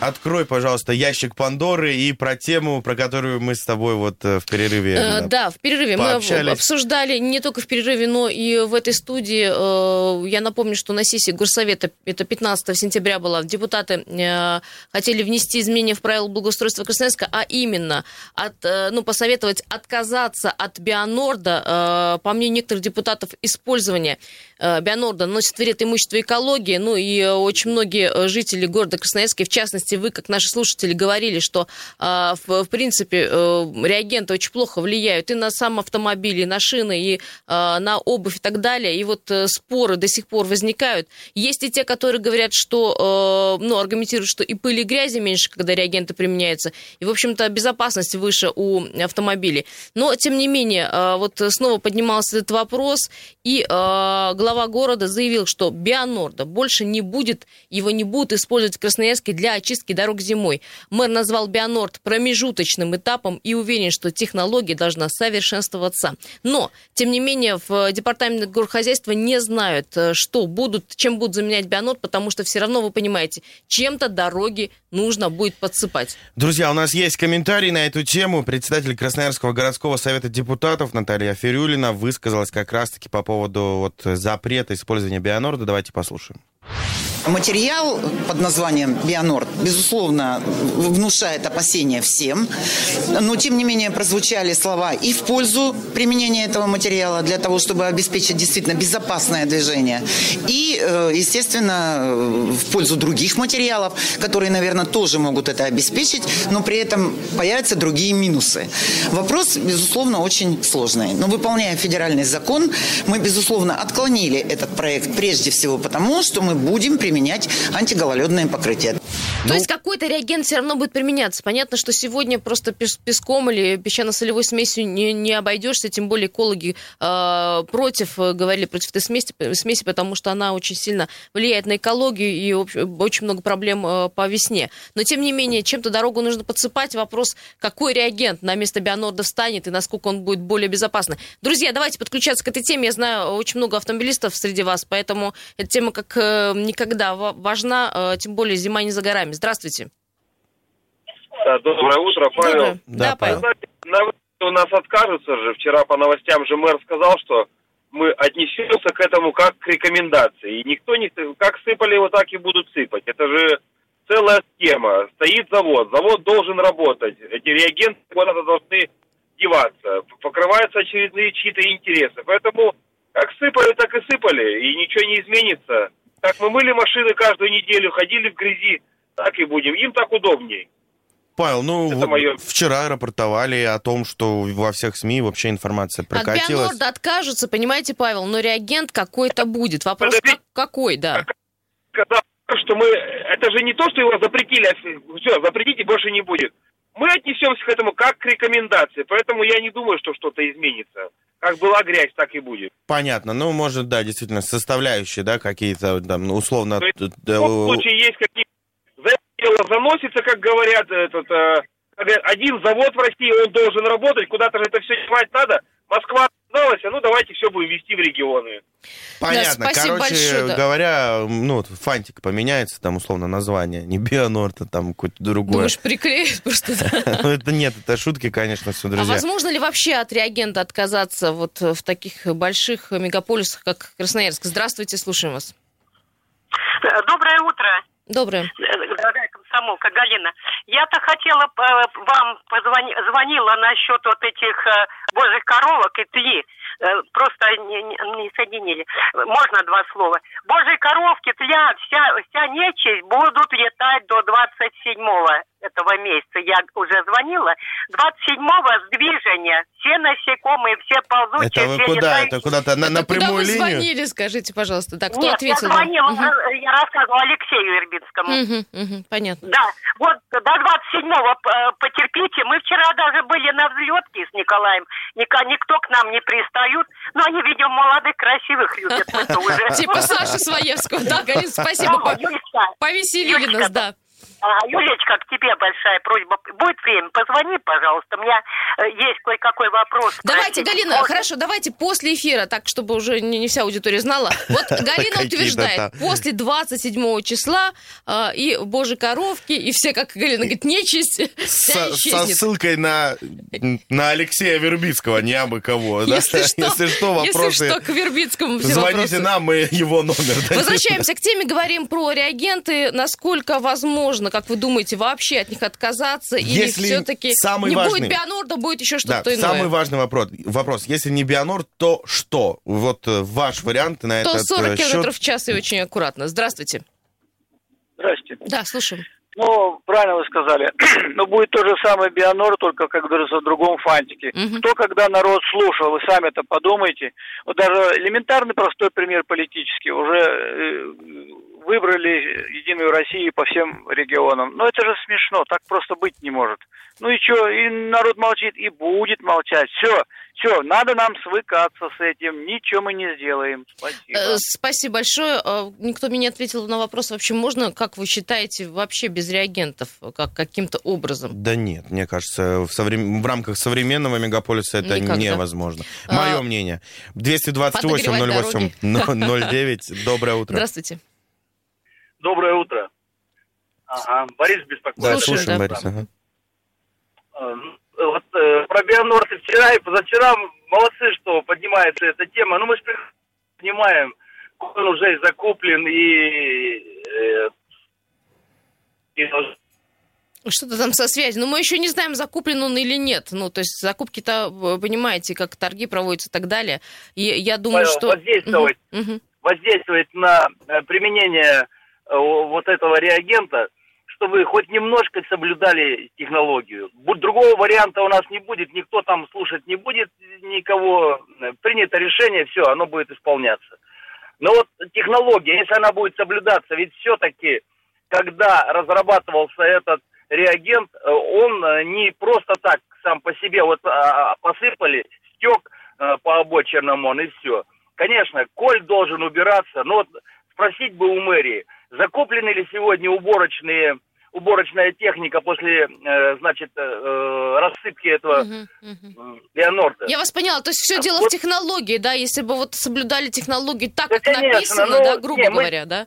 Открой, пожалуйста, ящик Пандоры и про тему, про которую мы с тобой вот э, в перерыве Э, Да, в перерыве мы пообщались. обсуждали не только в перерыве, но и в этой студии. э, Я напомню, что на сессии Горсовета, это 15 сентября было, депутаты э, хотели внести изменения в правила благоустройства Красноярска, а именно от, ну, посоветовать отказаться от Бионорда. По мнению некоторых депутатов, использование Бионорда наносит вред имуществу экологии. Ну и очень многие жители города Красноярска, в частности вы, как наши слушатели, говорили, что э, в, в принципе э, реагенты очень плохо влияют и на сам автомобиль, и на шины, и э, на обувь и так далее. И вот э, споры до сих пор возникают. Есть и те, которые говорят, что, э, ну, аргументируют, что и пыли, и грязи меньше, когда реагенты применяются, и, в общем-то, безопасность выше у автомобилей. Но, тем не менее, вот снова поднимался этот вопрос, и глава города заявил, что Бионорда больше не будет, его не будут использовать в Красноярске для очистки дорог зимой. Мэр назвал Бионорд промежуточным этапом и уверен, что технология должна совершенствоваться. Но, тем не менее, в департаменте горхозяйства не знают, э, что будут, чем будут заменять Бионорд, потому что все равно, вы понимаете, чем-то дороги нужно будет подсыпать. Друзья, у нас есть комментарий на эту тему. Председатель Красноярского городского совета депутатов Наталья Фирюлина высказалась как раз-таки по поводу вот запрета использования Бионорда. Давайте послушаем. Материал под названием «Бионорд», безусловно, внушает опасения всем, но, тем не менее, прозвучали слова и в пользу применения этого материала для того, чтобы обеспечить действительно безопасное движение, и, э, естественно, в пользу других материалов, которые, наверное, тоже могут это обеспечить, но при этом появятся другие минусы. Вопрос, безусловно, очень сложный. Но, выполняя федеральный закон, мы, безусловно, отклонили этот проект прежде всего потому, что мы будем применять антигололедное покрытие. То есть какой-то реагент все равно будет применяться. Понятно, что сегодня просто пес- песком или песчано-солевой смесью не, не обойдешься, тем более экологи э, против, говорили против этой смеси, смеси, потому что она очень сильно влияет на экологию и очень много проблем э, по весне. Но тем не менее, чем-то дорогу нужно подсыпать. Вопрос, какой реагент на место Бионорда встанет и насколько он будет более безопасный. Друзья, давайте подключаться к этой теме. Я знаю очень много автомобилистов среди вас, поэтому эта тема как э, никогда ва- важна, э, тем более зима не за горами. Здравствуйте. Да, Доброе утро, Павел. Доброе. Да, Да, Павел. На у нас откажутся же. Вчера по новостям же мэр сказал, что мы отнесемся к этому как к рекомендации. И никто не... Как сыпали, вот так и будут сыпать. Это же целая схема. Стоит завод, завод должен работать. Эти реагенты куда-то должны деваться. Покрываются очередные чьи-то интересы. Поэтому как сыпали, так и сыпали. И ничего не изменится. Как мы мыли машины каждую неделю, ходили в грязи, так и будем. Им так удобнее. Павел, ну Это моё- вчера рапортовали о том, что во всех СМИ вообще информация От прокатилась. Бионорда откажутся, понимаете, Павел, но реагент какой-то будет. Вопрос, Подожди. как- какой, да. сказал, что мы... Это же не то, что его запретили, а все, запретите, больше не будет. Мы отнесемся к этому как к рекомендации, поэтому я не думаю, что что-то изменится. Как была грязь, так и будет. Понятно. Ну, может, да, действительно, составляющие, да, какие-то там, условно... То есть, т- В любом случае есть какие дело заносится, как говорят, этот, э, как говорят, один завод в России, он должен работать, куда-то же это все девать надо. Москва отказалась, а ну давайте все будем вести в регионы. Понятно. спасибо Короче большое, да. говоря, ну, вот фантик поменяется, там, условно, название. Не Бионорд, а там какое-то другое. Думаешь, приклеят просто, да? Ну, это нет, это шутки, конечно, все, А друзья. возможно ли вообще от реагента отказаться вот в таких больших мегаполисах, как Красноярск? Здравствуйте, слушаем вас. Доброе утро, Доброе. Комсомолка Галина. Я-то хотела э, вам позвони, звонила насчет вот этих э, божьих коровок и тли. Э, Просто не, не- не соединили. Можно два слова? Божьи коровки, тля, вся, вся нечисть будут летать до 27-го этого месяца. Я уже звонила. 27-го сдвижения. Все насекомые, все ползучие, Это вы все куда? летающие. Это куда-то на, на Это куда прямую вы линию? звонили, скажите, пожалуйста. Так, кто Нет, ответил? я звонила, э, я рассказывала Алексею Ирбинскому. Мгм, мгм, Понятно. Да, вот до 27-го э, потерпите. Мы вчера даже были на взлетке с Николаем. Ника- Никто к нам не пристают. Но они, видимо, молодых, красивых любят. Типа Саши Своевского. Да, Галина, спасибо. Юлька. Повеселили нас, да. А, Юлечка, к тебе большая просьба. Будет время, позвони, пожалуйста. У меня э, есть кое-какой вопрос. Давайте, спросить. Галина, Можно? хорошо, давайте после эфира, так, чтобы уже не, не вся аудитория знала. Вот Галина утверждает, после 27 числа э, и божьи коровки, и все, как Галина говорит, нечисть, вся Со, со ссылкой на, на Алексея Вербицкого, не абы кого. да? Если что, Если что, вопросы... если что, к Вербицкому все Звоните вопросы. нам, мы его номер. Возвращаемся к теме, говорим про реагенты. Насколько возможно, как вы думаете, вообще от них отказаться? Или Если все-таки самый не важный- будет Бионорда, будет еще Да, что-то иное? самый важный вопрос. вопрос. Если не Бионор, то что? Вот э, ваш вариант на этот 140 э, счет. километров в час и очень аккуратно. Здравствуйте. Здрасте. Да, слушаем. Ну, правильно вы сказали. Но будет то же самое Бионор, только, как говорится, в другом фантике. Мгм. Кто когда народ слушал, вы сами это подумайте. Вот даже элементарный простой пример политический. Уже э, выбрали Единую Россию по всем регионам. Но это же смешно, так просто быть не может. Ну и что, и народ молчит, и будет молчать. Все, все, надо нам свыкаться с этим. Ничего мы не сделаем. Спасибо. Э, Спасибо большое. Э, Никто мне не ответил на вопрос, вообще можно, как вы считаете, вообще без реагентов, как каким-то образом? Да нет, мне кажется, в, соврем- в рамках современного мегаполиса это Никак, да? невозможно. А, Мое мнение. 228 подогревать 08 09. Доброе утро. Здравствуйте. Доброе утро. Ага, Борис беспокоит. Да, Слушаем, слушаем, да. Борис. ага. Э, ну, Вот э, про Бионорд и вчера, и позавчера молодцы, что поднимается эта тема. Ну, мы же понимаем, он уже и закуплен, и... э, и Что-то там со связью. Но мы еще не знаем, закуплен он или нет. Ну, то есть закупки-то, вы понимаете, как торги проводятся и так далее. И я думаю, Э, что... воздействовать. Мгм. воздействовать на э, применение э, вот этого реагента, чтобы хоть немножко соблюдали технологию. Другого варианта у нас не будет, никто там слушать не будет никого. Э, Принято решение, все, оно будет исполняться. Но вот технология, если она будет соблюдаться, ведь все-таки, когда разрабатывался этот реагент, э, он э, не просто так сам по себе вот а, посыпали, стек э, по обочинам он и все. Конечно, коль должен убираться, но вот спросить бы у мэрии, закуплены ли сегодня уборочные, уборочная техника после, э, значит, э, э, рассыпки этого мгм. м, Леонорда? Я вас поняла. То есть все дело в Вот- технологии, да? Если бы вот соблюдали технологии так, Да, как конечно, написано, ну, да, грубо не, мы- говоря, да?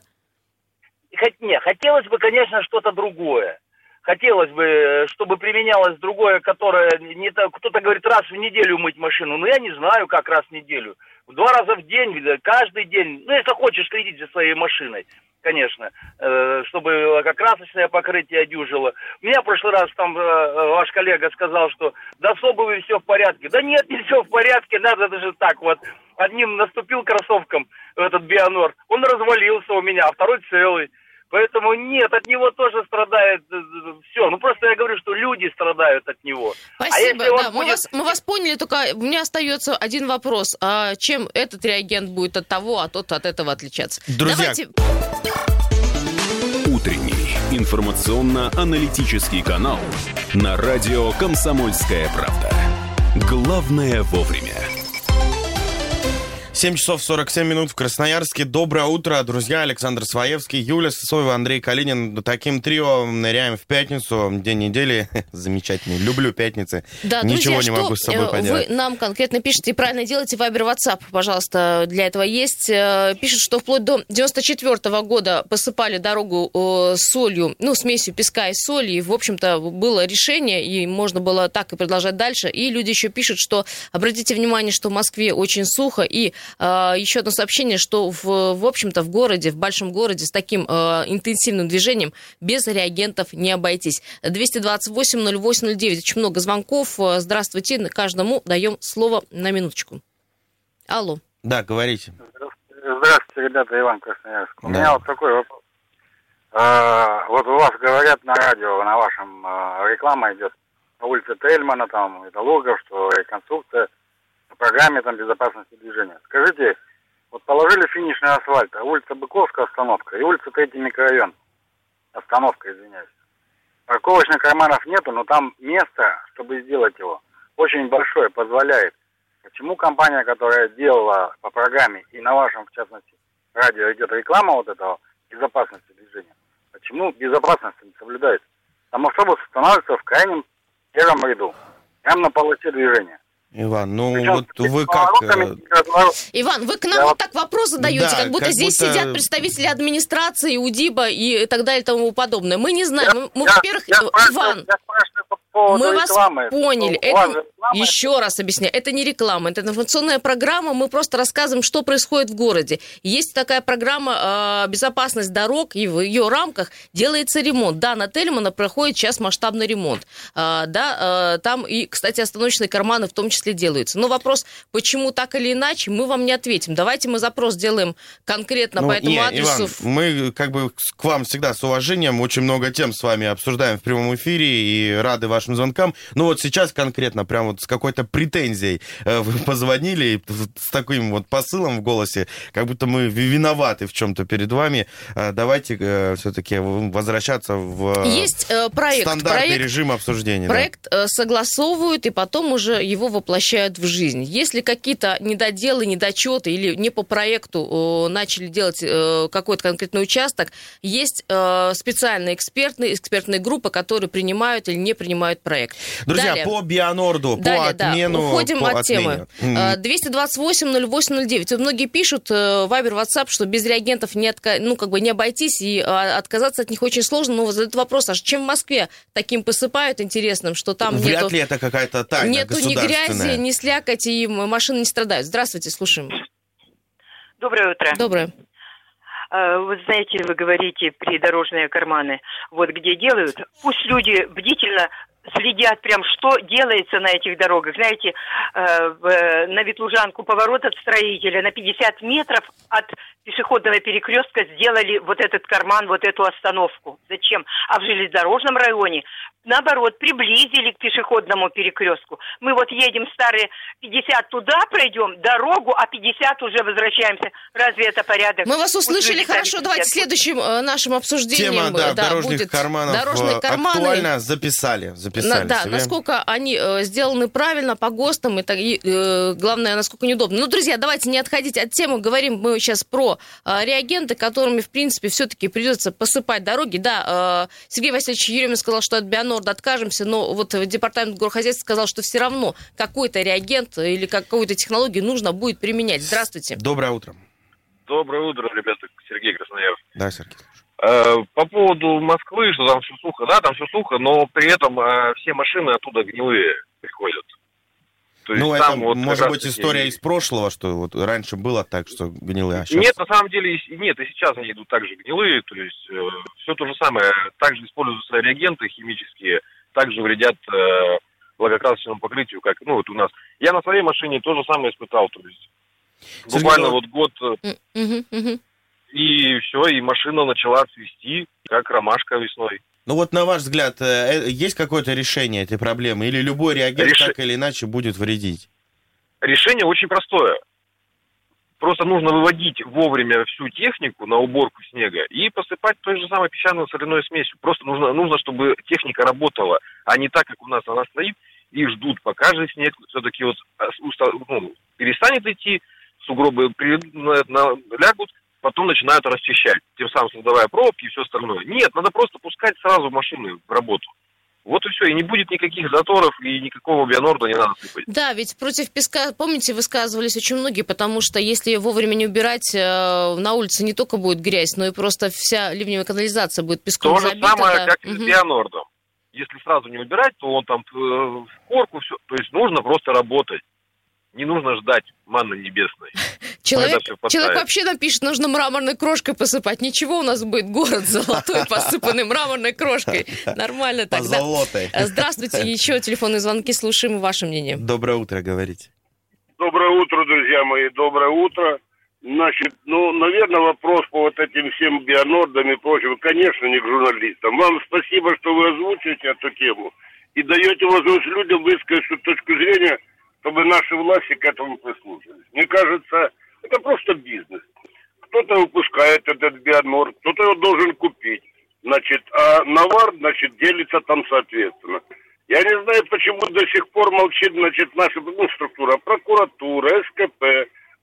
Хот- не, хотелось бы, конечно, что-то другое. Хотелось бы, э, чтобы применялось другое, которое не так. Кто-то говорит, раз в неделю мыть машину. Ну, я не знаю, как раз в неделю. Два раза в день, каждый день. Ну, если хочешь следить за своей машиной, конечно, э, чтобы красочное покрытие дюжило. У меня в прошлый раз там э, ваш коллега сказал, что да с обувью все в порядке. Да нет, не все в порядке, надо даже так вот. Одним наступил кроссовком этот Бионор, он развалился у меня, а второй целый. Поэтому нет, от него тоже страдает все. Ну просто я говорю, что люди страдают от него. Спасибо, а если он да, мы, будет- вас, мы вас поняли, только у меня остается один вопрос. А чем этот реагент будет от того, а тот от этого отличаться? Друзья, Давайте... Утренний информационно-аналитический канал на радио «Комсомольская правда». Главное вовремя. 7 часов 47 минут в Красноярске. Доброе утро, друзья. Александр Своевский, Юлия Сысоева, Андрей Калинин. Таким трио ныряем в пятницу. День недели. Замечательный. Люблю пятницы. Да, Ничего друзья, не могу с собой э, поделать. Вы нам конкретно пишете, и правильно делаете, Вайбер, WhatsApp, пожалуйста, для этого есть. Э, Пишут, что вплоть до 94 года посыпали дорогу э, солью, ну, смесью песка и соли, и, в общем-то, было решение, и можно было так и продолжать дальше. И люди еще пишут, что, обратите внимание, что в Москве очень сухо, и еще одно сообщение, что, в, в общем-то, в городе, в большом городе с таким э, интенсивным движением без реагентов не обойтись. 228-08-09. Очень много звонков. Э, Здравствуйте. Каждому даем слово на минуточку. Алло. Да, говорите. Здравствуйте, ребята, Иван Красноярск. У Да. меня вот такой вопрос. А, вот у вас говорят на радио, на вашем а, реклама идет на улице Тельмана, там, это Логов, что реконструкция программе там безопасности движения. Скажите, вот положили финишный асфальт, а улица Быковская остановка и улица Третий микрорайон. Остановка, извиняюсь. Парковочных карманов нету, но там место, чтобы сделать его, очень большое, позволяет. Почему компания, которая делала по программе, и на вашем, в частности, радио идет реклама вот этого безопасности движения, почему безопасность не соблюдается? Там автобус останавливается в крайнем первом ряду, прямо на полосе движения. Иван, ну Причем вот вы как... э, Иван, вы к нам Я вот так вопрос задаете, Да, как будто как здесь будто- сидят представители администрации, УДИБа и так далее и тому подобное. Мы не знаем. Мы, мы, Я- во-первых, я Иван, я по поводу мы вас рекламы. поняли. Вас Это, же реклама, еще раз объясняю, это не реклама, это информационная программа. Мы просто рассказываем, что происходит в городе. Есть такая программа э, «Безопасность дорог», и в ее рамках делается ремонт. Да, на Тельмана проходит сейчас масштабный ремонт. А, да, э, там и, кстати, остановочные карманы в том числе делаются. Но вопрос, почему так или иначе, мы вам не ответим. Давайте мы запрос сделаем конкретно Ну, по этому не, адресу. Иван, мы как бы к вам всегда с уважением, очень много тем с вами обсуждаем в прямом эфире и рады вашим звонкам. Но вот сейчас конкретно, прям вот с какой-то претензией э, вы позвонили с таким вот посылом в голосе, как будто мы ви- виноваты в чем-то перед вами. Э, Давайте все-таки возвращаться в э, Есть э, проект. стандартный проект режим обсуждения. да. Проект э, согласовывают и потом уже его воплощают в жизнь. Если какие-то недоделы, недочеты или не по проекту э, начали делать э, какой-то конкретный участок, есть э, специальные экспертные, экспертные группы, которые принимают или не принимают проект. Друзья, Далее. по Бианорду, Далее, по отмену... да, уходим по от темы. отмене. М. 228-08-09. Вот многие пишут, Вайбер, WhatsApp, что без реагентов не, отка- ну, как бы не обойтись, и а, отказаться от них очень сложно. Но задают вопрос, а чем в Москве таким посыпают интересным, что там Вряд нету... ли это какая-то тайна Нету ни государственная. Грязи, ни слякоти, и машины не страдают. Здравствуйте, слушаем. Доброе утро. Доброе. А, Вы знаете, вы говорите придорожные карманы, вот где делают, пусть люди бдительно следят прям, что делается на этих дорогах. Знаете, э, на Ветлужанку поворот от строителя на 50 метров от пешеходного перекрестка сделали вот этот карман, вот эту остановку. Зачем? А в железнодорожном районе, наоборот, приблизили к пешеходному перекрестку. Мы вот едем старые 50 туда пройдем, дорогу, а 50 уже возвращаемся. Разве это порядок? Мы вас Пусть услышали люди хорошо. Давайте следующим э, нашим обсуждением Тема, да, э, да, дорожных будет карманов дорожные э, карманы. актуально записали. Записали На- да, себе. насколько они э, сделаны правильно, по ГОСТам, и, так- и, э, главное, насколько неудобно. Ну, друзья, давайте не отходить от темы. Говорим мы сейчас про э, реагенты, которыми, в принципе, все-таки придется посыпать дороги. Да, э, Сергей Васильевич Еремин сказал, что от Бионорда откажемся, но вот департамент горхозяйства сказал, что все равно какой-то реагент или какую-то технологию нужно будет применять. Здравствуйте. Доброе утро. Доброе утро, ребята. Сергей Красноярск. Да, Сергей. Э, По поводу Москвы, что там все сухо, да, там все сухо, но при этом э, все машины оттуда гнилые приходят. То есть Ну, там это вот может быть история из прошлого, что вот раньше было так, что гнилые, а сейчас... Нет, на самом деле, и- нет, и сейчас они идут также гнилые, то есть все то же самое, также используются реагенты химические, также вредят э, лакокрасочному покрытию, как, ну, вот у нас. Я на своей машине то же самое испытал, то есть Сергей, буквально вот год, э, мгм. И все, и машина начала цвести, как ромашка весной. Ну вот на ваш взгляд, э, э, есть какое-то решение этой проблемы? Или любой реагент Реши- так или иначе будет вредить? Решение очень простое. Просто нужно выводить вовремя всю технику на уборку снега и посыпать той же самой песчано-соляной смесью. Просто нужно, нужно, чтобы техника работала, а не так, как у нас она стоит, и ждут, пока же снег все-таки вот уста- ну, перестанет идти, сугробы при- на- на- лягут, потом начинают расчищать, тем самым создавая пробки и все остальное. Нет, надо просто пускать сразу машины в работу. Вот и все, и не будет никаких заторов, и никакого бионорда не надо сыпать. Да, ведь против песка, помните, высказывались очень многие, потому что если вовремя не убирать, э, на улице не только будет грязь, но и просто вся ливневая канализация будет песком То же забита. самое, да. как и с. Бионордом. Если сразу не убирать, то он там э, в корку все. То есть нужно просто работать. Не нужно ждать манны небесной. Человек, человек вообще напишет, нужно мраморной крошкой посыпать. Ничего, у нас будет город золотой, посыпанный мраморной крошкой. Нормально так, да? Позолотой. Э, Здравствуйте, еще телефонные звонки, слушаем ваше мнение. Доброе утро, говорите. Доброе утро, друзья мои, доброе утро. Значит, ну, наверное, вопрос по вот этим всем бионордам и прочим, конечно, не к журналистам. Вам спасибо, что вы озвучиваете эту тему и даете возможность людям высказать свою точку зрения, чтобы наши власти к этому прислушались. Мне кажется, это просто бизнес. Кто-то выпускает этот бионорд, кто-то его должен купить. Значит, а навар, значит, делится там соответственно. Я не знаю, почему до сих пор молчит, значит, наша ну, структура, прокуратура, СКП,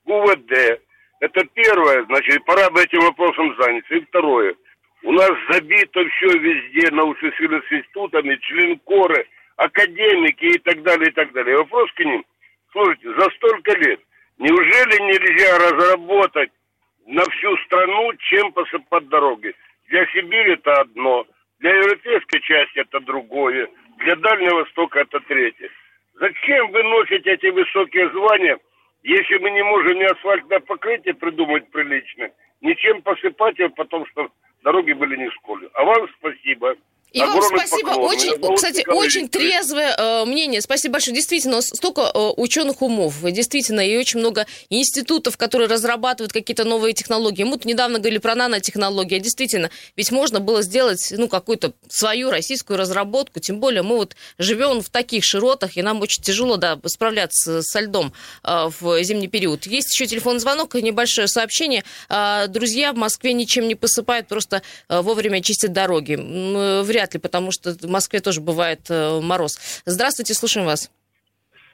УВД. Это первое, значит, пора бы этим вопросом заняться. И второе. У нас забито все везде научно-исследовательскими институтами, членкоры, академики и так далее, и так далее. Вопрос к ним. Слушайте, за столько лет неужели нельзя разработать на всю страну, чем посыпать дороги? Для Сибири это одно, для европейской части это другое, для Дальнего Востока это третье. Зачем вы носите эти высокие звания, если мы не можем ни асфальтное покрытие придумать приличное, ничем посыпать его, потому что дороги были не школе. А вам спасибо. И вам спасибо. Очень, кстати, очень трезвое э, мнение. Спасибо большое. Действительно, столько э, ученых умов. Действительно, и очень много институтов, которые разрабатывают какие-то новые технологии. Мы тут недавно говорили про нанотехнологии. А действительно, ведь можно было сделать ну, какую-то свою российскую разработку. Тем более мы вот живем в таких широтах, и нам очень тяжело да, справляться со льдом э, в зимний период. Есть еще телефонный звонок и небольшое сообщение. Э, друзья в Москве ничем не посыпают, просто э, вовремя чистят дороги. Вряд вряд ли, потому что в Москве тоже бывает э, мороз. Здравствуйте, слушаем вас.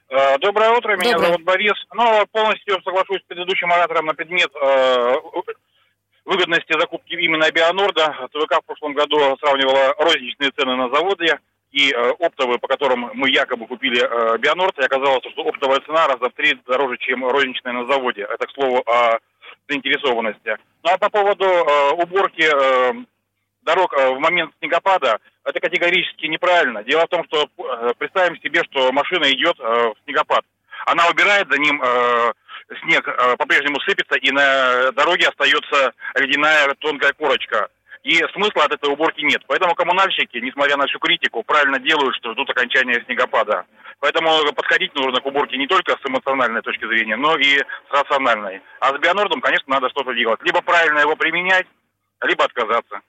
Э, доброе утро, меня Доброе. зовут Борис. Ну, полностью соглашусь с предыдущим оратором на предмет э, выгодности закупки именно Бионорда. ТВК в прошлом году сравнивала розничные цены на заводе и э, оптовые, по которым мы якобы купили э, Бионорд, и оказалось, что оптовая цена раза в три дороже, чем розничная на заводе. Это, к слову, о заинтересованности. Ну а по поводу э, уборки э, дорог э, в момент снегопада, это категорически неправильно. Дело в том, что э, представим себе, что машина идет э, в снегопад. Она убирает за ним снег по-прежнему сыпется, и на дороге остается ледяная тонкая корочка. И смысла от этой уборки нет. Поэтому коммунальщики, несмотря на всю критику, правильно делают, что ждут окончания снегопада. Поэтому подходить нужно к уборке не только с эмоциональной точки зрения, но и с рациональной. А с Бионордом, конечно, надо что-то делать. Либо правильно его применять, либо отказаться.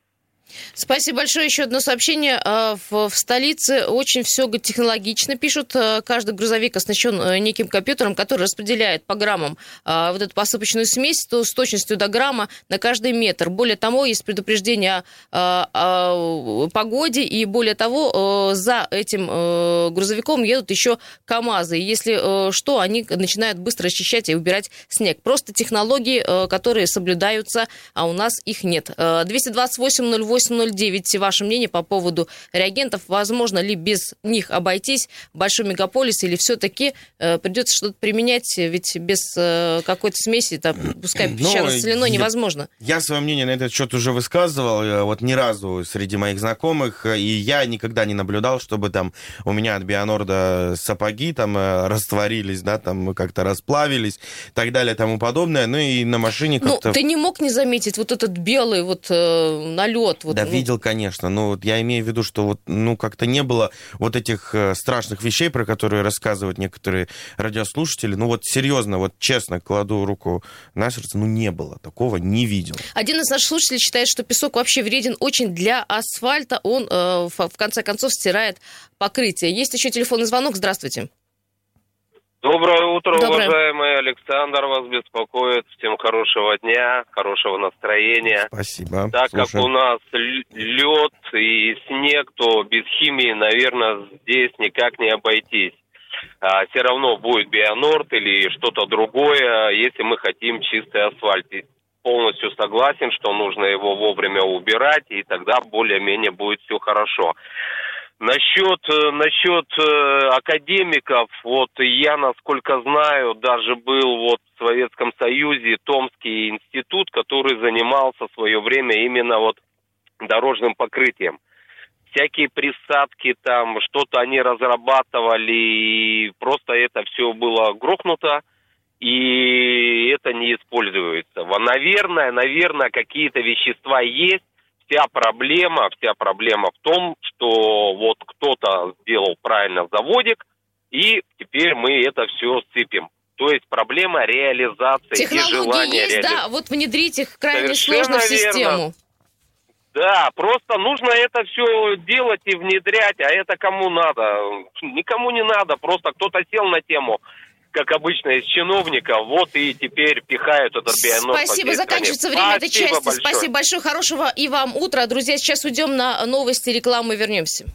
Спасибо большое. Еще одно сообщение. А, в, в столице очень все технологично пишут. А, каждый грузовик оснащен э, неким компьютером, который распределяет по граммам а, вот эту посыпочную смесь то, с точностью до грамма на каждый метр. Более того, есть предупреждение о, о погоде, и более того, за этим э, грузовиком едут еще КАМАЗы. Если э, что, они начинают быстро очищать и убирать снег. Просто технологии, которые соблюдаются, а у нас их нет. 228 08 809 ваше мнение по поводу реагентов. Возможно ли без них обойтись в большом мегаполисе или все-таки э, придется что-то применять, ведь без э, какой-то смеси, там, пускай ну, песчано-соляной, невозможно. Я, я свое мнение на этот счет уже высказывал, э, вот ни разу среди моих знакомых, э, и я никогда не наблюдал, чтобы там у меня от Бионорда сапоги там э, растворились, да, там как-то расплавились, и так далее, тому подобное, ну и на машине ну, как-то... Ну, ты не мог не заметить вот этот белый вот э, налет, вот, да, ну... видел, конечно. Но вот я имею в виду, что вот, ну, как-то не было вот этих э, страшных вещей, про которые рассказывают некоторые радиослушатели. Ну, вот серьезно, вот честно кладу руку на сердце, ну, не было. Такого не видел. Один из наших слушателей считает, что песок вообще вреден очень для асфальта. Он, э, в конце концов, стирает покрытие. Есть еще телефонный звонок. Здравствуйте. Доброе утро, Доброе. уважаемый Александр вас беспокоит. Всем хорошего дня, хорошего настроения. Спасибо. Так Слушай. как у нас лед и снег, то без химии, наверное, здесь никак не обойтись. А, все равно будет Бионорд или что-то другое, если мы хотим чистый асфальт. И полностью согласен, что нужно его вовремя убирать, и тогда более-менее будет все хорошо. Насчет, э, насчет э, академиков, вот я, насколько знаю, даже был вот в Советском Союзе Томский институт, который занимался в свое время именно вот дорожным покрытием. Всякие присадки там, что-то они разрабатывали, и просто это все было грохнуто, и это не используется. Наверное, наверное, какие-то вещества есть, вся проблема, вся проблема в том, что вот кто-то сделал правильно заводик, и теперь мы это все сцепим. То есть проблема реализации Технологии и желания есть, реали... да, вот внедрить их крайне Совершенно сложно в систему. Верно. Да, просто нужно это все делать и внедрять, а это кому надо? Никому не надо, просто кто-то сел на тему, как обычно, из чиновников, вот и теперь пихают этот бионос. Спасибо, заканчивается время Спасибо этой части. Большое. Спасибо большое, хорошего и вам утра. Друзья, сейчас уйдем на новости, рекламу и вернемся.